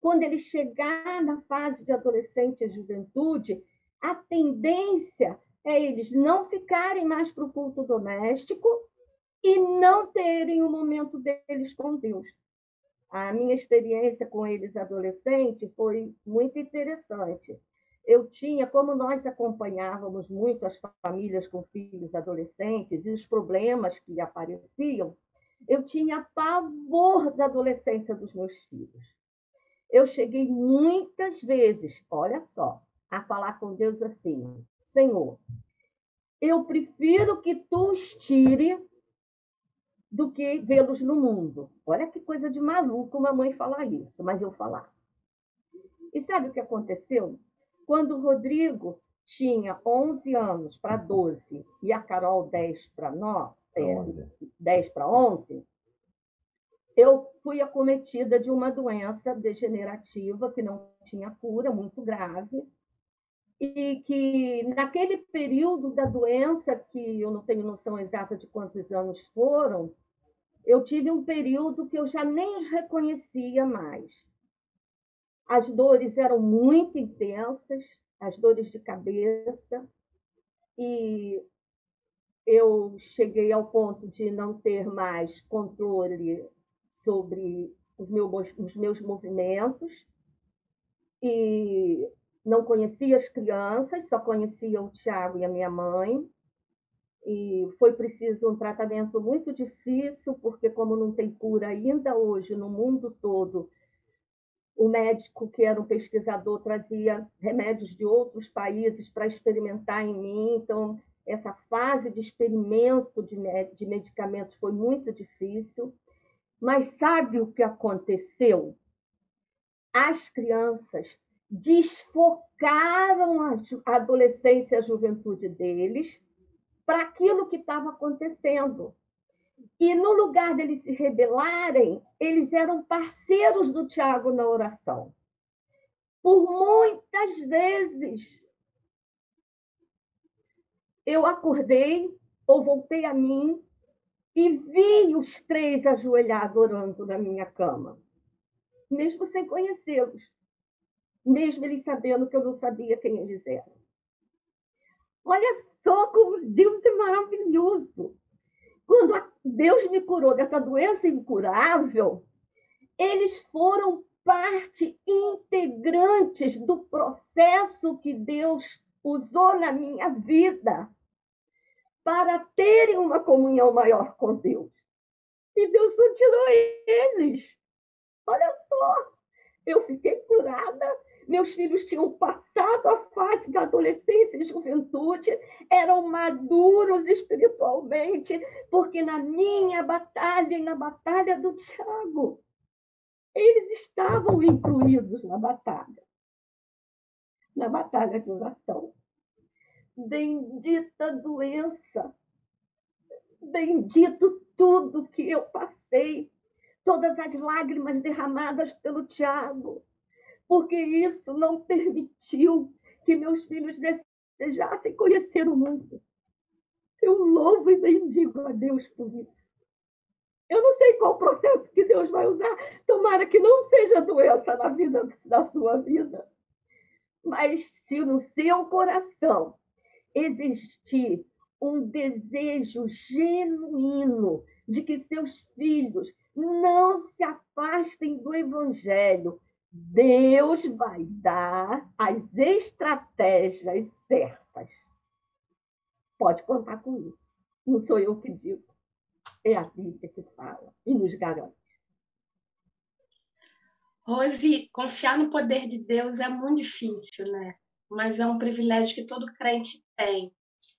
quando ele chegar na fase de adolescente e juventude, a tendência é eles não ficarem mais para o culto doméstico e não terem o momento deles com Deus. A minha experiência com eles adolescente foi muito interessante eu tinha, como nós acompanhávamos muito as famílias com filhos adolescentes e os problemas que apareciam, eu tinha pavor da adolescência dos meus filhos. Eu cheguei muitas vezes, olha só, a falar com Deus assim: Senhor, eu prefiro que tu os tire do que vê-los no mundo. Olha que coisa de maluco uma mãe falar isso, mas eu falar. E sabe o que aconteceu? Quando o Rodrigo tinha 11 anos para 12 e a Carol 10 para 9, é, 10 para 11, eu fui acometida de uma doença degenerativa que não tinha cura, muito grave, e que naquele período da doença, que eu não tenho noção exata de quantos anos foram, eu tive um período que eu já nem os reconhecia mais. As dores eram muito intensas, as dores de cabeça, e eu cheguei ao ponto de não ter mais controle sobre os meus, os meus movimentos, e não conhecia as crianças, só conhecia o Tiago e a minha mãe. E foi preciso um tratamento muito difícil, porque, como não tem cura ainda hoje no mundo todo o médico, que era um pesquisador, trazia remédios de outros países para experimentar em mim. Então, essa fase de experimento de, de medicamentos foi muito difícil. Mas sabe o que aconteceu? As crianças desfocaram a adolescência e a juventude deles para aquilo que estava acontecendo. E no lugar deles se rebelarem, eles eram parceiros do Tiago na oração. Por muitas vezes eu acordei ou voltei a mim e vi os três ajoelhados orando na minha cama, mesmo sem conhecê-los, mesmo eles sabendo que eu não sabia quem eles eram. Olha só como Deus é maravilhoso. Quando Deus me curou dessa doença incurável, eles foram parte integrantes do processo que Deus usou na minha vida para terem uma comunhão maior com Deus. E Deus continuou eles. Olha só, eu fiquei curada Meus filhos tinham passado a fase da adolescência e juventude, eram maduros espiritualmente, porque na minha batalha e na batalha do Tiago, eles estavam incluídos na batalha, na batalha de oração. Bendita doença, bendito tudo que eu passei, todas as lágrimas derramadas pelo Tiago, porque isso não permitiu que meus filhos desejassem conhecer o mundo. Eu louvo e bendigo a Deus por isso. Eu não sei qual processo que Deus vai usar, tomara que não seja doença na vida da sua vida. Mas se no seu coração existir um desejo genuíno de que seus filhos não se afastem do Evangelho, Deus vai dar as estratégias certas. Pode contar com isso. Não sou eu que digo. É a Bíblia que fala e nos garante. Rose, confiar no poder de Deus é muito difícil, né? Mas é um privilégio que todo crente tem.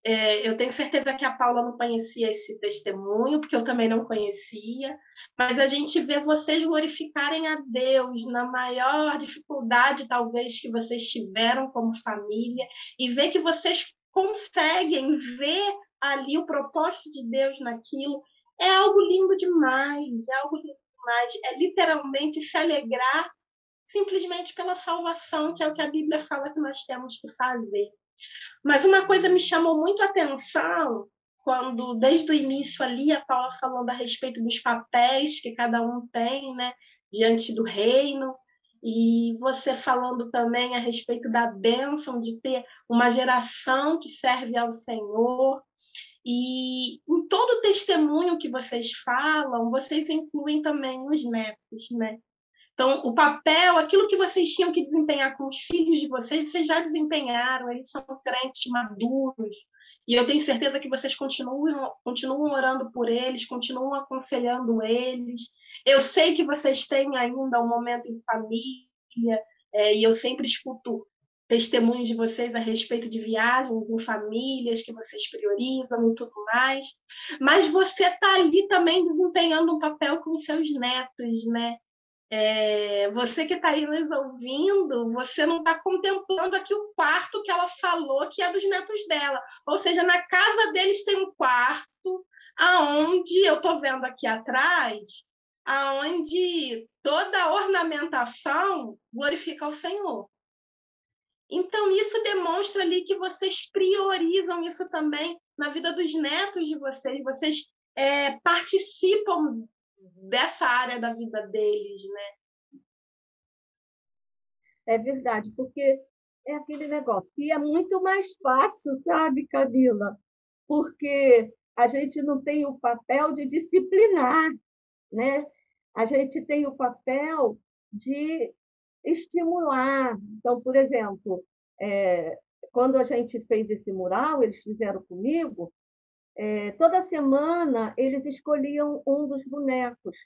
É, eu tenho certeza que a Paula não conhecia esse testemunho, porque eu também não conhecia, mas a gente vê vocês glorificarem a Deus na maior dificuldade, talvez, que vocês tiveram como família, e ver que vocês conseguem ver ali o propósito de Deus naquilo, é algo lindo demais, é algo lindo demais, é literalmente se alegrar simplesmente pela salvação, que é o que a Bíblia fala que nós temos que fazer. Mas uma coisa me chamou muito a atenção quando, desde o início ali, a Paula falando a respeito dos papéis que cada um tem, né, diante do reino, e você falando também a respeito da bênção de ter uma geração que serve ao Senhor. E em todo o testemunho que vocês falam, vocês incluem também os netos, né? Então, o papel, aquilo que vocês tinham que desempenhar com os filhos de vocês, vocês já desempenharam, eles são crentes maduros. E eu tenho certeza que vocês continuam, continuam orando por eles, continuam aconselhando eles. Eu sei que vocês têm ainda um momento em família, é, e eu sempre escuto testemunhos de vocês a respeito de viagens em famílias que vocês priorizam e tudo mais. Mas você está ali também desempenhando um papel com os seus netos, né? É, você que está aí nos ouvindo, você não está contemplando aqui o quarto que ela falou que é dos netos dela. Ou seja, na casa deles tem um quarto aonde eu estou vendo aqui atrás, aonde toda a ornamentação glorifica o Senhor. Então, isso demonstra ali que vocês priorizam isso também na vida dos netos de vocês. Vocês é, participam dessa área da vida deles, né? É verdade, porque é aquele negócio que é muito mais fácil, sabe, Camila? Porque a gente não tem o papel de disciplinar, né? A gente tem o papel de estimular. Então, por exemplo, é, quando a gente fez esse mural, eles fizeram comigo, é, toda semana eles escolhiam um dos bonecos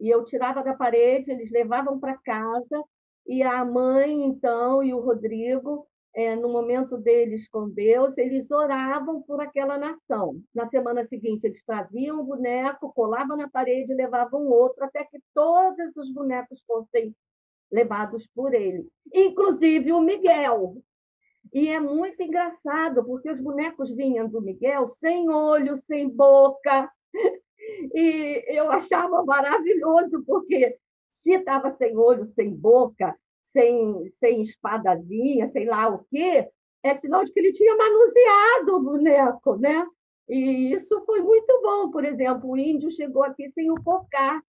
e eu tirava da parede, eles levavam para casa e a mãe então e o Rodrigo é, no momento deles com Deus, eles oravam por aquela nação. Na semana seguinte, eles traziam o boneco, colavam na parede e levavam outro, até que todos os bonecos fossem levados por ele, inclusive o Miguel, e é muito engraçado, porque os bonecos vinham do Miguel sem olho, sem boca. E eu achava maravilhoso, porque se estava sem olho, sem boca, sem, sem espadazinha, sei lá o quê, é sinal de que ele tinha manuseado o boneco, né? E isso foi muito bom. Por exemplo, o índio chegou aqui sem o cocá,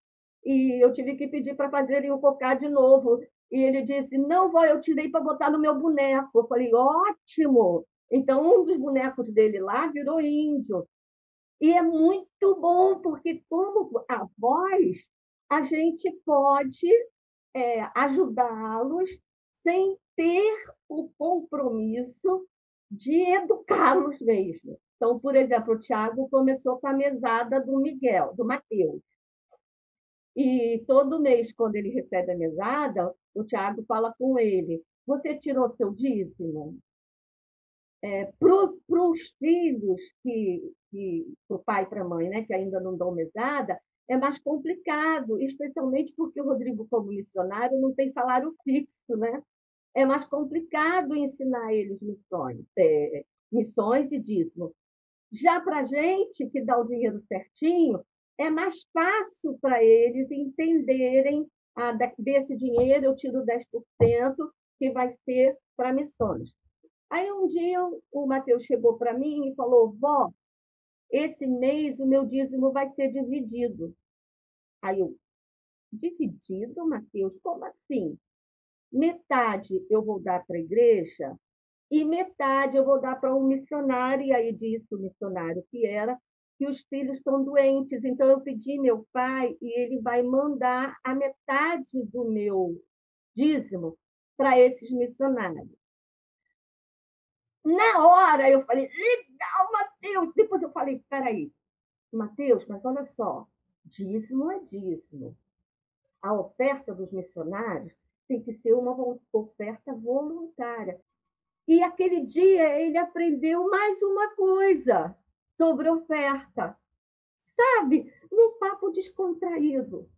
e eu tive que pedir para fazerem o cocá de novo. E ele disse: Não, vó, eu tirei para botar no meu boneco. Eu falei: Ótimo! Então, um dos bonecos dele lá virou índio. E é muito bom, porque, como avós, a gente pode é, ajudá-los sem ter o compromisso de educá-los mesmo. Então, por exemplo, o Tiago começou com a mesada do Miguel, do Mateus. E todo mês, quando ele recebe a mesada, o Tiago fala com ele: você tirou seu dízimo? É, para os filhos que, que para o pai e para a mãe, né, que ainda não dão mesada, é mais complicado, especialmente porque o Rodrigo, como missionário, não tem salário fixo, né? É mais complicado ensinar eles missões, é, missões e dízimo. Já para gente, que dá o dinheiro certinho, é mais fácil para eles entenderem ah, desse dinheiro eu tiro 10% que vai ser para missões. Aí um dia o Mateus chegou para mim e falou: Vó, esse mês o meu dízimo vai ser dividido. Aí eu, dividido, Mateus? Como assim? Metade eu vou dar para a igreja e metade eu vou dar para um missionário. E aí disse o missionário que era que os filhos estão doentes. Então eu pedi meu pai e ele vai mandar a metade do meu dízimo para esses missionários. Na hora eu falei, legal, Mateus. Depois eu falei, peraí, Mateus, mas olha só, dízimo é dízimo. A oferta dos missionários tem que ser uma oferta voluntária. E aquele dia ele aprendeu mais uma coisa sobre oferta. Sabe? Num papo descontraído.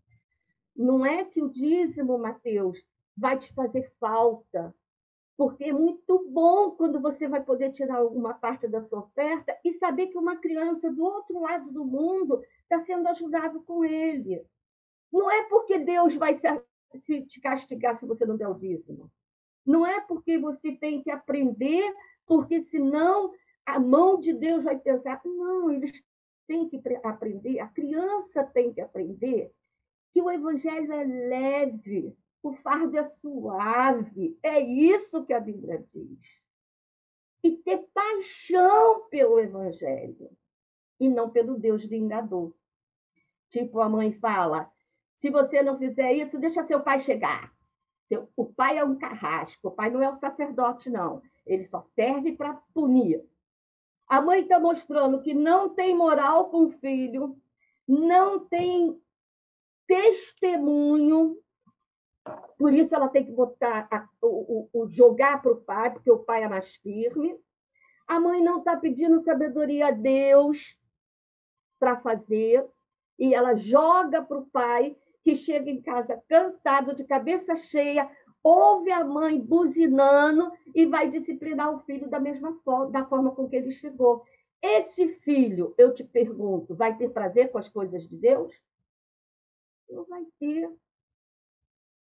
Não é que o dízimo, Mateus, vai te fazer falta, porque é muito bom quando você vai poder tirar alguma parte da sua oferta e saber que uma criança do outro lado do mundo está sendo ajudado com ele. Não é porque Deus vai se, te castigar se você não der o dízimo. Não é porque você tem que aprender, porque senão a mão de Deus vai pesar. Não, eles têm que aprender, a criança tem que aprender que o evangelho é leve, o fardo é suave. É isso que a Bíblia diz. E ter paixão pelo evangelho e não pelo Deus vingador. Tipo, a mãe fala: se você não fizer isso, deixa seu pai chegar. O pai é um carrasco, o pai não é um sacerdote, não. Ele só serve para punir. A mãe está mostrando que não tem moral com o filho, não tem testemunho, por isso ela tem que botar a, o, o, jogar para o pai, porque o pai é mais firme. A mãe não está pedindo sabedoria a Deus para fazer, e ela joga para o pai, que chega em casa cansado, de cabeça cheia, ouve a mãe buzinando e vai disciplinar o filho da mesma forma, da forma com que ele chegou. Esse filho, eu te pergunto, vai ter prazer com as coisas de Deus? Não vai ter.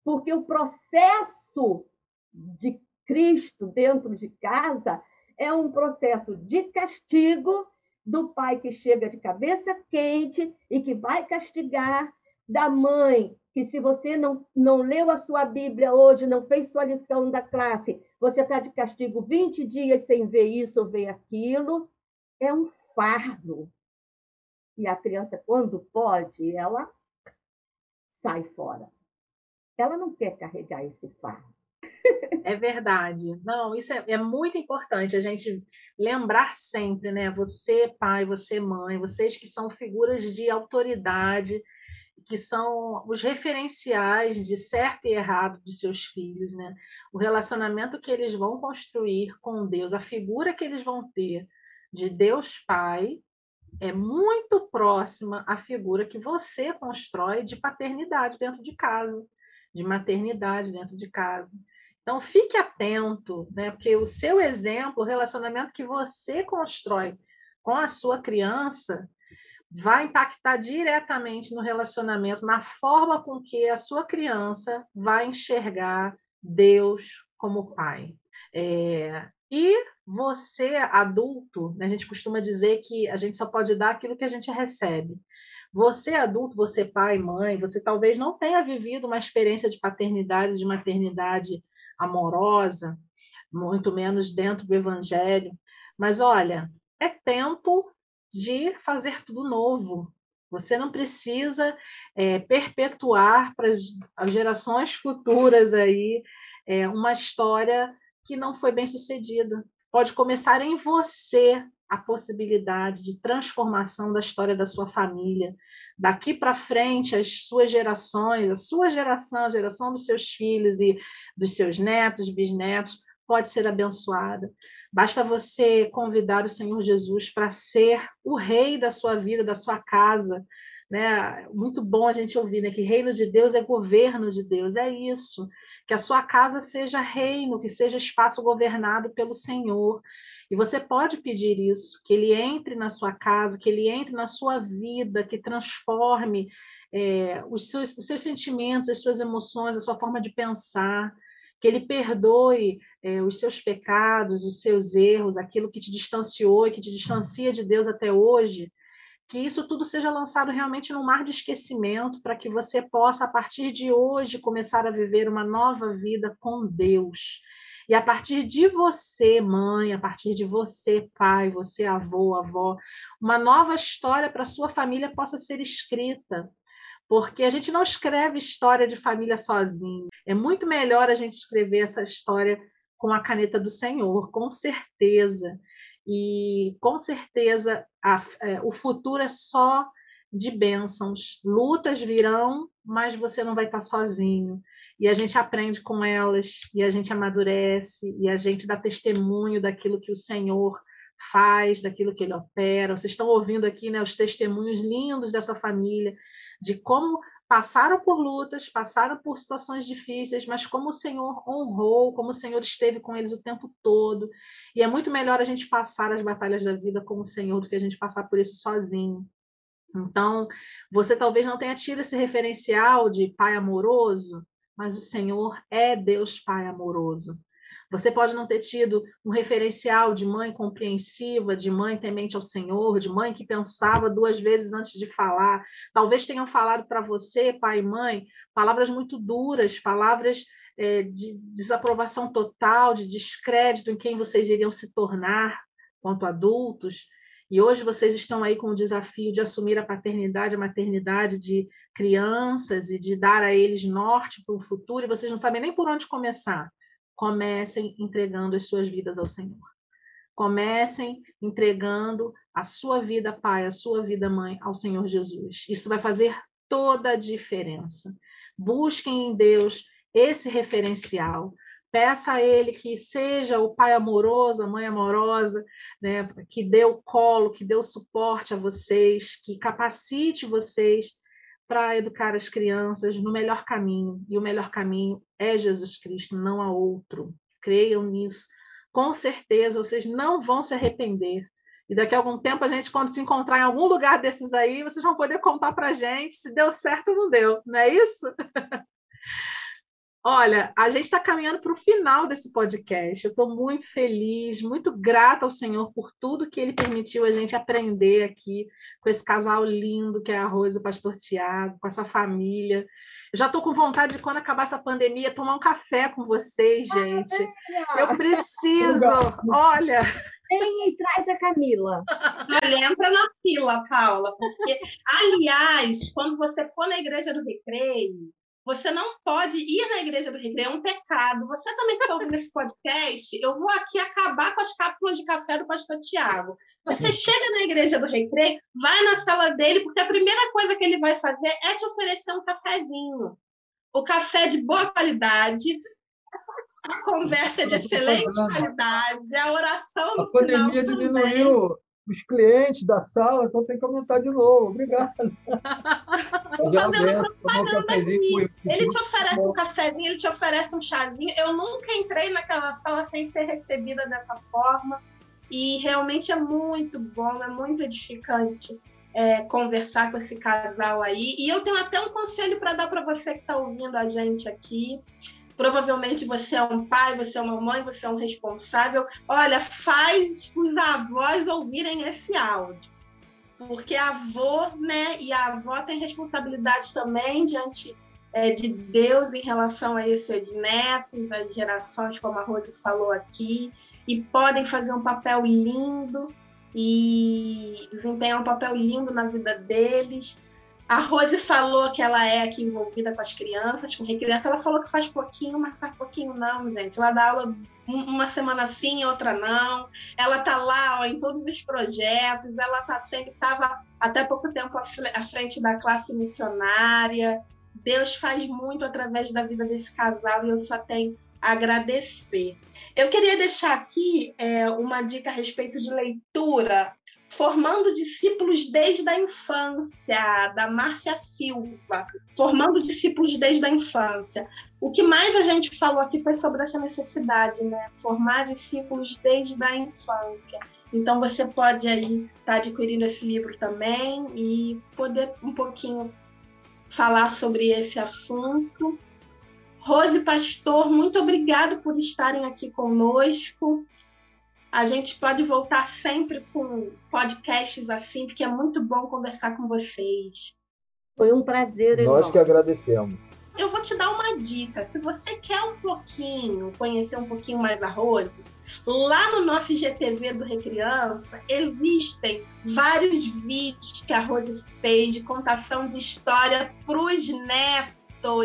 Porque o processo de Cristo dentro de casa é um processo de castigo do pai que chega de cabeça quente e que vai castigar, da mãe que se você não, não leu a sua Bíblia hoje, não fez sua lição da classe, você está de castigo 20 dias sem ver isso ou ver aquilo, é um fardo. E a criança, quando pode, ela sai fora. Ela não quer carregar esse fardo. É verdade. Não, isso é, é, muito importante a gente lembrar sempre, né? Você, pai, você, mãe, vocês que são figuras de autoridade, que são os referenciais de certo e errado de seus filhos, né? O relacionamento que eles vão construir com Deus, a figura que eles vão ter de Deus Pai é muito próxima à figura que você constrói de paternidade dentro de casa, de maternidade dentro de casa. Então fique atento, né? Porque o seu exemplo, o relacionamento que você constrói com a sua criança, vai impactar diretamente no relacionamento, na forma com que a sua criança vai enxergar Deus como pai. É, e você, adulto, né, a gente costuma dizer que a gente só pode dar aquilo que a gente recebe. Você, adulto, você, pai, mãe, você talvez não tenha vivido uma experiência de paternidade, de maternidade amorosa, muito menos dentro do evangelho. Mas olha, é tempo de fazer tudo novo. Você não precisa é, perpetuar para as gerações futuras aí é, uma história que não foi bem sucedida. Pode começar em você a possibilidade de transformação da história da sua família. Daqui para frente, as suas gerações, a sua geração, a geração dos seus filhos e dos seus netos, bisnetos, pode ser abençoada. Basta você convidar o Senhor Jesus para ser o rei da sua vida, da sua casa. Né? Muito bom a gente ouvir né? que reino de Deus é governo de Deus, é isso. Que a sua casa seja reino, que seja espaço governado pelo Senhor. E você pode pedir isso, que ele entre na sua casa, que ele entre na sua vida, que transforme é, os, seus, os seus sentimentos, as suas emoções, a sua forma de pensar que ele perdoe é, os seus pecados, os seus erros, aquilo que te distanciou e que te distancia de Deus até hoje, que isso tudo seja lançado realmente no mar de esquecimento, para que você possa, a partir de hoje, começar a viver uma nova vida com Deus. E a partir de você, mãe, a partir de você, pai, você, avô, avó, uma nova história para sua família possa ser escrita porque a gente não escreve história de família sozinho. É muito melhor a gente escrever essa história com a caneta do Senhor, com certeza. E com certeza a, é, o futuro é só de bênçãos. Lutas virão, mas você não vai estar sozinho. E a gente aprende com elas, e a gente amadurece, e a gente dá testemunho daquilo que o Senhor faz, daquilo que ele opera. Vocês estão ouvindo aqui né, os testemunhos lindos dessa família, de como passaram por lutas, passaram por situações difíceis, mas como o Senhor honrou, como o Senhor esteve com eles o tempo todo. E é muito melhor a gente passar as batalhas da vida com o Senhor do que a gente passar por isso sozinho. Então, você talvez não tenha tido esse referencial de pai amoroso, mas o Senhor é Deus Pai amoroso. Você pode não ter tido um referencial de mãe compreensiva, de mãe temente ao Senhor, de mãe que pensava duas vezes antes de falar. Talvez tenham falado para você, pai e mãe, palavras muito duras, palavras é, de desaprovação total, de descrédito em quem vocês iriam se tornar quanto adultos. E hoje vocês estão aí com o desafio de assumir a paternidade, a maternidade de crianças e de dar a eles norte para o futuro, e vocês não sabem nem por onde começar comecem entregando as suas vidas ao Senhor. Comecem entregando a sua vida, pai, a sua vida, mãe, ao Senhor Jesus. Isso vai fazer toda a diferença. Busquem em Deus esse referencial. Peça a Ele que seja o pai amoroso, a mãe amorosa, né, que dê o colo, que dê o suporte a vocês, que capacite vocês para educar as crianças no melhor caminho. E o melhor caminho é Jesus Cristo, não há outro. Creiam nisso. Com certeza vocês não vão se arrepender. E daqui a algum tempo, a gente, quando se encontrar em algum lugar desses aí, vocês vão poder contar para a gente se deu certo ou não deu, não é isso? Olha, a gente está caminhando para o final desse podcast. Eu estou muito feliz, muito grata ao Senhor por tudo que Ele permitiu a gente aprender aqui com esse casal lindo que é a Rosa e o Pastor Tiago, com essa família. Eu já estou com vontade de, quando acabar essa pandemia, tomar um café com vocês, gente. Eu preciso. Olha. Vem e traz a Camila. Olha, entra na fila, Paula, porque, aliás, quando você for na igreja do recreio, você não pode ir na igreja do recreio, é um pecado. Você também que está ouvindo esse podcast, eu vou aqui acabar com as cápsulas de café do pastor Tiago. Você chega na igreja do recreio, vai na sala dele, porque a primeira coisa que ele vai fazer é te oferecer um cafezinho. O café de boa qualidade, a conversa de excelente qualidade, a oração no A pandemia diminuiu os clientes da sala, então tem que aumentar de novo. Obrigado. Estou fazendo propaganda aqui. Ele te oferece um cafezinho, ele te oferece um chazinho. Eu nunca entrei naquela sala sem ser recebida dessa forma. E realmente é muito bom, é muito edificante é, conversar com esse casal aí. E eu tenho até um conselho para dar para você que está ouvindo a gente aqui. Provavelmente você é um pai, você é uma mãe, você é um responsável. Olha, faz os avós ouvirem esse áudio. Porque a avô, né, e a avó tem responsabilidade também diante é, de Deus em relação a esses netos, as gerações, como a Rose falou aqui, e podem fazer um papel lindo e desempenhar um papel lindo na vida deles A Rose falou que ela é aqui envolvida com as crianças, com recriança. Ela falou que faz pouquinho, mas faz pouquinho não, gente. Ela dá aula uma semana sim, outra não. Ela tá lá ó, em todos os projetos. Ela tá sempre estava até pouco tempo à frente da classe missionária. Deus faz muito através da vida desse casal e eu só tenho a agradecer. Eu queria deixar aqui é, uma dica a respeito de leitura formando discípulos desde a infância, da Márcia Silva, formando discípulos desde a infância. O que mais a gente falou aqui foi sobre essa necessidade, né? Formar discípulos desde a infância. Então você pode aí estar tá adquirindo esse livro também e poder um pouquinho falar sobre esse assunto. Rose Pastor, muito obrigado por estarem aqui conosco. A gente pode voltar sempre com podcasts assim, porque é muito bom conversar com vocês. Foi um prazer. Nós enorme. que agradecemos. Eu vou te dar uma dica. Se você quer um pouquinho, conhecer um pouquinho mais a Rose, lá no nosso IGTV do Recriança, existem vários vídeos que a Rose fez de contação de história para os netos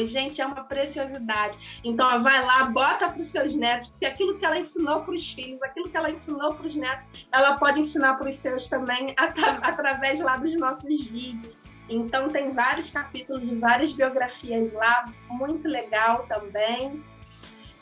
Gente, é uma preciosidade. Então, ó, vai lá, bota para os seus netos, porque aquilo que ela ensinou para os filhos, aquilo que ela ensinou para os netos, ela pode ensinar para os seus também at através lá dos nossos vídeos. Então, tem vários capítulos de várias biografias lá, muito legal também.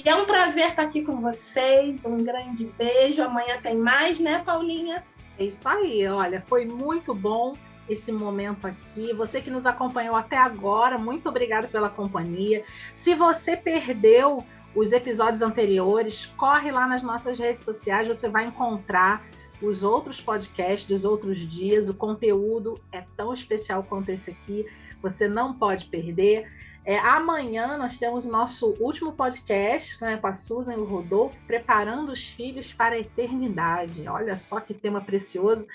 E é um prazer estar aqui com vocês. Um grande beijo. Amanhã tem mais, né, Paulinha? É isso aí. Olha, foi muito bom esse momento aqui. Você que nos acompanhou até agora, muito obrigado pela companhia. Se você perdeu os episódios anteriores, corre lá nas nossas redes sociais, você vai encontrar os outros podcasts dos outros dias. O conteúdo é tão especial quanto esse aqui, você não pode perder. É, amanhã nós temos nosso último podcast né, com a Susan e o Rodolfo, preparando os filhos para a eternidade. Olha só que tema precioso,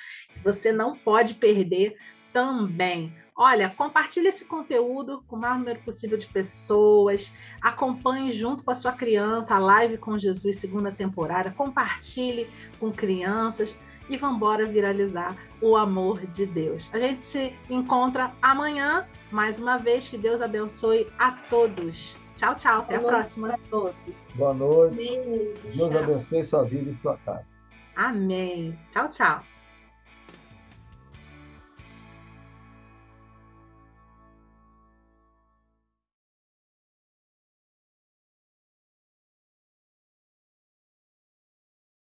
você não pode perder também. Olha, compartilhe esse conteúdo com o maior número possível de pessoas. Acompanhe junto com a sua criança a live com Jesus, segunda temporada. Compartilhe com crianças e vamos embora viralizar o amor de Deus. A gente se encontra amanhã, mais uma vez. Que Deus abençoe a todos. Tchau, tchau. Até Boa a próxima. A todos. Boa noite. Beijo, Deus tchau. abençoe sua vida e sua casa. Amém. Tchau, tchau.